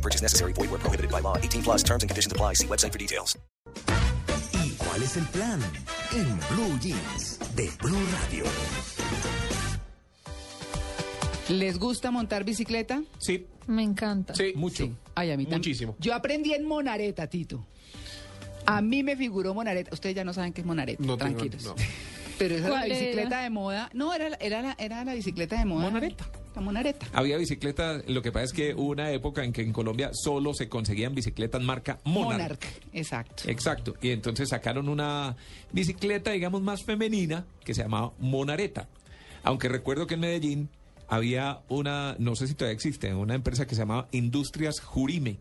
No purchase necessary. Void where prohibited by law. 18 plus terms and conditions apply. See website for details. ¿Y cuál es el plan? En Blue Jeans de Blue Radio. ¿Les gusta montar bicicleta? Sí, Me encanta. sí, mucho. Sí. Ay, a mí también. Muchísimo. Yo aprendí en Monareta, Tito. A mí me figuró Monareta. Ustedes ya no saben qué es Monareta, No tengo- tranquilos. no. Pero esa es la ¿Cuál era? bicicleta de moda. No, era, la- era, la, era la bicicleta de moda. Monareta. La Monareta. Había bicicletas, lo que pasa es que hubo una época en que en Colombia solo se conseguían bicicletas marca Monarch. Monarch, exacto. Exacto, y entonces sacaron una bicicleta, digamos, más femenina que se llamaba Monareta. Aunque recuerdo que en Medellín había una, no sé si todavía existe, una empresa que se llamaba Industrias Jurime.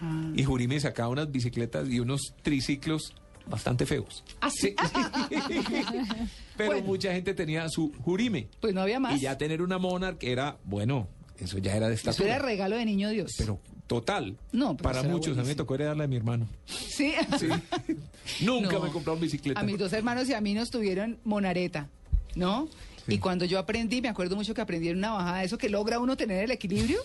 Ah. Y Jurime sacaba unas bicicletas y unos triciclos bastante feos. ¿Ah, sí? Pero Bueno. mucha gente tenía su Jurime. Pues no había más. Y ya tener una Monarch era, bueno, eso ya era de Eso estatura. era regalo de niño Dios. Pero total. No, pero Para eso muchos. A mí me tocó heredarla de mi hermano. sí. Nunca No. me compraron bicicleta. A mis dos hermanos y a mí nos tuvieron Monareta, ¿no? Sí. Y cuando yo aprendí, me acuerdo mucho que aprendí en una bajada, eso que logra uno tener el equilibrio.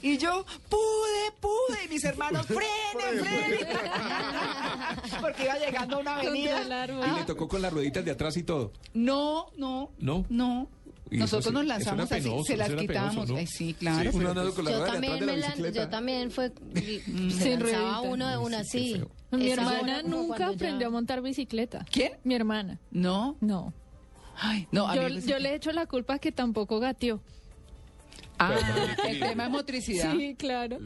Y yo, pude, pude. Y mis hermanos, frene, frene. Porque iba llegando a una avenida. Y le tocó con las rueditas de atrás y todo. No, no. ¿No? No. Y Nosotros sí, nos lanzamos así, penoso, se las quitábamos. penoso, ¿no? Ay, sí, claro. La Yo también, de me la- yo también fue, se lanzaba uno de una así. Mi hermana nunca ya- aprendió a montar bicicleta. ¿Quién? Mi hermana. No. No. Ay, no, a Yo, mí me- yo le echo la culpa que tampoco gateó. Ah, el tema es motricidad. Sí, claro.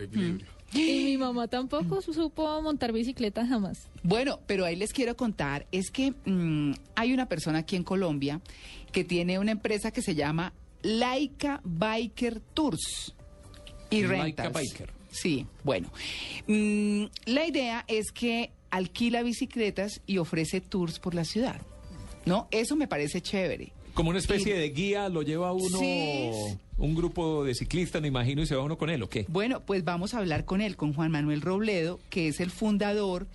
Y mi mamá tampoco su- supo montar bicicleta jamás. Bueno, pero ahí les quiero contar, es que mm, hay una persona aquí en Colombia que tiene una empresa que se llama Laika Biker Tours y Laika Rentals. Biker. Sí, bueno. Mm, la idea es que alquila bicicletas y ofrece tours por la ciudad. ¿No? Eso me parece chévere. Como una especie de guía, lo lleva uno, Sí. un grupo de ciclistas, me imagino, y se va uno con él, ¿o qué? Bueno, pues vamos a hablar con él, con Juan Manuel Robledo, que es el fundador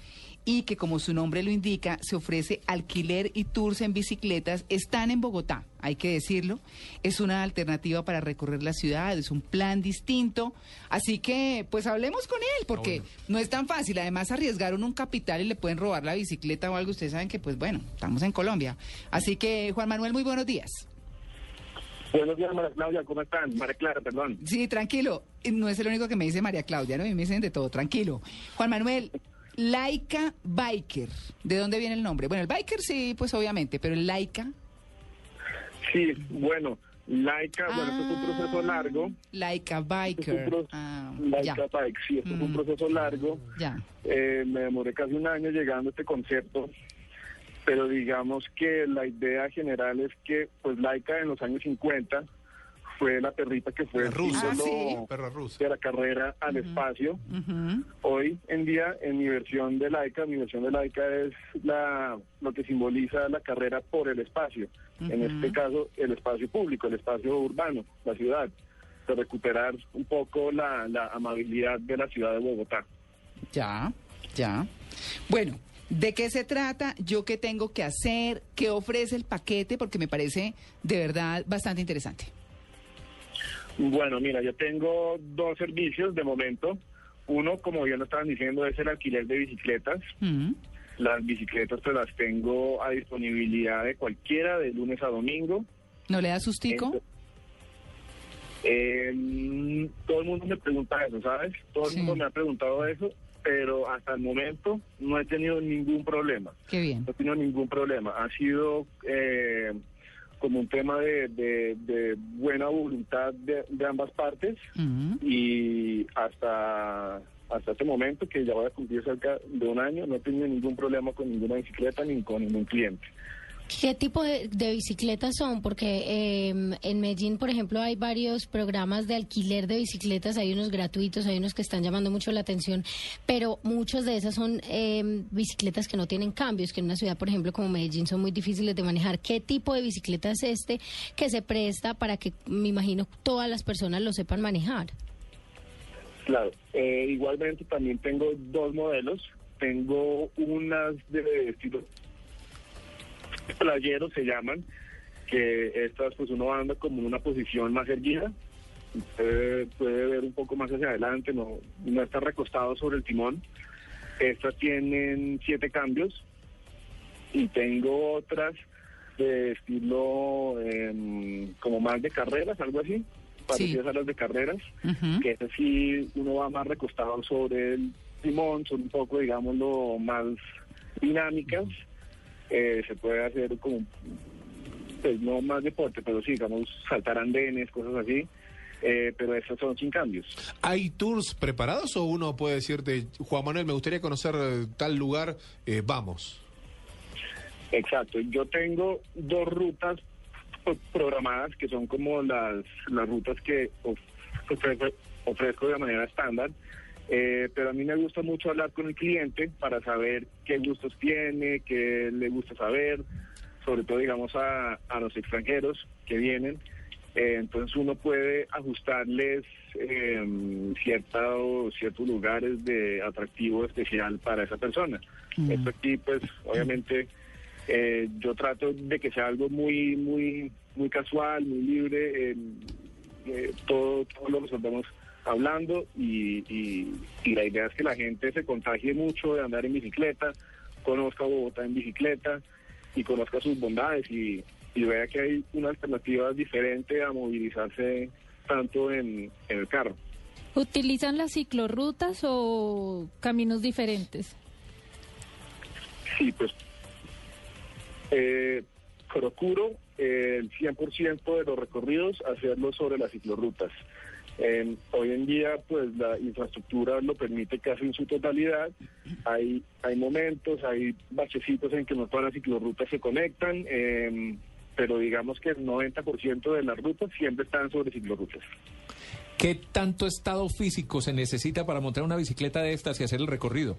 y que como su nombre lo indica, se ofrece alquiler y tours en bicicletas. Están en Bogotá, hay que decirlo. Es una alternativa para recorrer la ciudad, es un plan distinto. Así que, pues hablemos con él, porque no es tan fácil. Además, arriesgaron un capital y le pueden robar la bicicleta o algo. Ustedes saben que, pues bueno, estamos en Colombia. Así que, Juan Manuel, muy buenos días. Buenos días, María Claudia, ¿cómo están? María Clara, perdón. Sí, tranquilo. No es el único que me dice María Claudia, ¿no? Me dicen de todo, tranquilo. Juan Manuel, Laika Biker. ¿De dónde viene el nombre? Bueno, el Biker sí, pues obviamente, pero el Laika. Sí, bueno, Laika, bueno, esto es un Ah, proceso largo. Laika Biker. pro- Ah, Laika ya, Bike, sí, esto es un Mm. proceso largo. ya. Eh, me demoré casi un año llegando a este concepto, pero digamos que la idea general es que, pues, Laika en los años 50 fue la perrita que fue el rusa. Ah, símbolo sí. Perra rusa. de la carrera al espacio. Hoy en día, en mi versión de Laika, mi versión de Laika es la, lo que simboliza la carrera por el espacio. En este caso, el espacio público, el espacio urbano, la ciudad. De recuperar un poco la, la amabilidad de la ciudad de Bogotá. Ya, ya. Bueno, ¿de qué se trata? ¿Yo qué tengo que hacer? ¿Qué ofrece el paquete? Porque me parece de verdad bastante interesante. Bueno, mira, yo tengo dos servicios de momento. Uno, como ya lo estaban diciendo, es el alquiler de bicicletas. Ujú. Las bicicletas pues las tengo a disponibilidad de cualquiera, de lunes a domingo. ¿No le da sustico? Eh, todo el mundo me pregunta eso, ¿sabes? Todo el mundo me ha preguntado eso, pero hasta el momento no he tenido ningún problema. Qué bien. No he tenido ningún problema. Ha sido eh, como un tema de, de- de buena voluntad de, de ambas partes y hasta hasta este momento, que ya voy a cumplir cerca de un año, no he tenido ningún problema con ninguna bicicleta ni con ningún cliente. ¿Qué tipo de, de bicicletas son? Porque eh, en Medellín, por ejemplo, hay varios programas de alquiler de bicicletas, hay unos gratuitos, hay unos que están llamando mucho la atención, pero muchas de esas son eh, bicicletas que no tienen cambios, que en una ciudad, por ejemplo, como Medellín, son muy difíciles de manejar. ¿Qué tipo de bicicleta es este que se presta para que, me imagino, todas las personas lo sepan manejar? Claro, eh, igualmente también tengo dos modelos. Tengo unas de estilo playeros se llaman, que estas pues uno anda como en una posición más erguida, puede, puede ver un poco más hacia adelante, no, no está recostado sobre el timón. Estas tienen siete cambios y tengo otras de estilo em, como más de carreras, algo así, parecidas a las de carreras, que es así, uno va más recostado sobre el timón, son un poco, digámoslo, más dinámicas, eh, se puede hacer como, pues no más deporte, pero sí, digamos, saltar andenes, cosas así, eh, pero esas son sin cambios. ¿Hay tours preparados o uno puede decirte, Juan Manuel, me gustaría conocer eh, tal lugar, eh, vamos? Exacto, yo tengo dos rutas pro- programadas que son como las, las rutas que of- ofrezco, ofrezco de manera estándar, eh, pero a mí me gusta mucho hablar con el cliente para saber qué gustos tiene, qué le gusta saber, sobre todo digamos a, a los extranjeros que vienen. Eh, entonces uno puede ajustarles eh, cierta- ciertos lugares de atractivo especial para esa persona. Esto aquí pues obviamente eh, yo trato de que sea algo muy muy muy casual, muy libre, eh, eh, todo, todo lo resolvemos hablando y, y- y la idea es que la gente se contagie mucho de andar en bicicleta, conozca Bogotá en bicicleta y conozca sus bondades y, y vea que hay una alternativa diferente a movilizarse tanto en, en el carro. ¿Utilizan las ciclorrutas o caminos diferentes? Sí, pues eh, procuro eh, el 100% de los recorridos hacerlos sobre las ciclorrutas. Eh, hoy en día, pues la infraestructura lo permite casi en su totalidad. Hay hay momentos, hay bachecitos en que no todas las ciclorrutas se conectan, eh, pero digamos que el 90% de las rutas siempre están sobre ciclorrutas. ¿Qué tanto estado físico se necesita para montar una bicicleta de estas y hacer el recorrido?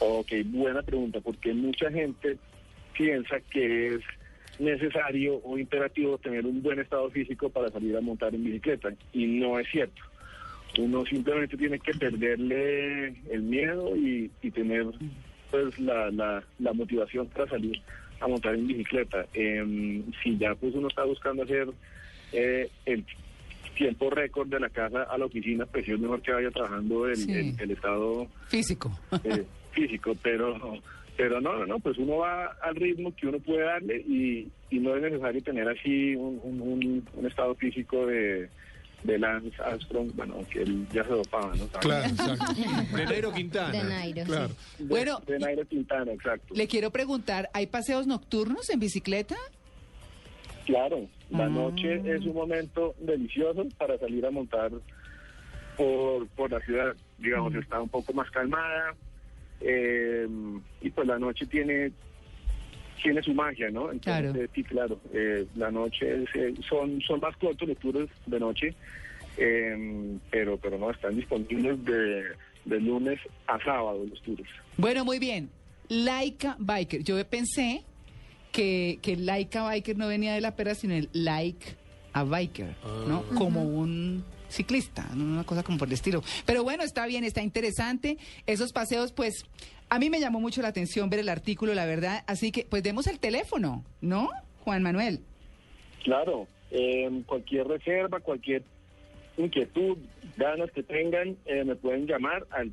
Ok, buena pregunta, porque mucha gente piensa que es necesario o imperativo tener un buen estado físico para salir a montar en bicicleta, y no es cierto. Uno simplemente tiene que perderle el miedo y, y tener pues la, la, la motivación para salir a montar en bicicleta. Em, si ya pues uno está buscando hacer eh, el tiempo récord de la casa a la oficina, pues es mejor que vaya trabajando el, Sí. el- el estado Físico. eh, físico, pero pero no, no, no, pues uno va al ritmo que uno puede darle y, y no es necesario tener así un, un- un- un estado físico de, de Lance Armstrong, bueno, que él ya se dopaba, ¿no? Claro, exacto. De Nairo Quintana. De Nairo, claro. sí. De, Bueno, de Nairo Quintana, exacto. Le quiero preguntar, ¿hay paseos nocturnos en bicicleta? Claro, la Ah. noche es un momento delicioso para salir a montar por, por la ciudad. Digamos, está un poco más calmada eh, y pues la noche tiene tiene su magia, ¿no? Entonces, Claro. eh, sí, claro, eh, la noche es, eh, son son más cortos los tours de noche, eh, pero pero no están disponibles de, de lunes a sábado los tours. Bueno, muy bien. Laika Biker. Yo pensé que, que Laika Biker no venía de la pera, sino el like a biker, ¿no? Como un ciclista, una cosa como por el estilo. Pero bueno, está bien, está interesante. Esos paseos, pues, a mí me llamó mucho la atención ver el artículo, la verdad. Así que, pues, demos el teléfono, ¿no, Juan Manuel? Claro, eh, cualquier reserva, cualquier inquietud, ganas que tengan, eh, me pueden llamar al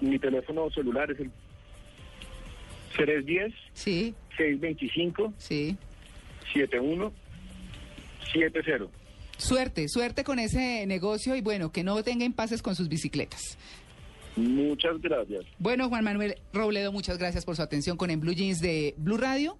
mi teléfono celular es el 310 Sí, 625 sí. 7170. Suerte, suerte con ese negocio y bueno, que no tenga impases con sus bicicletas. Muchas gracias. Bueno, Juan Manuel Robledo, muchas gracias por su atención con En Blue Jeans de Blue Radio.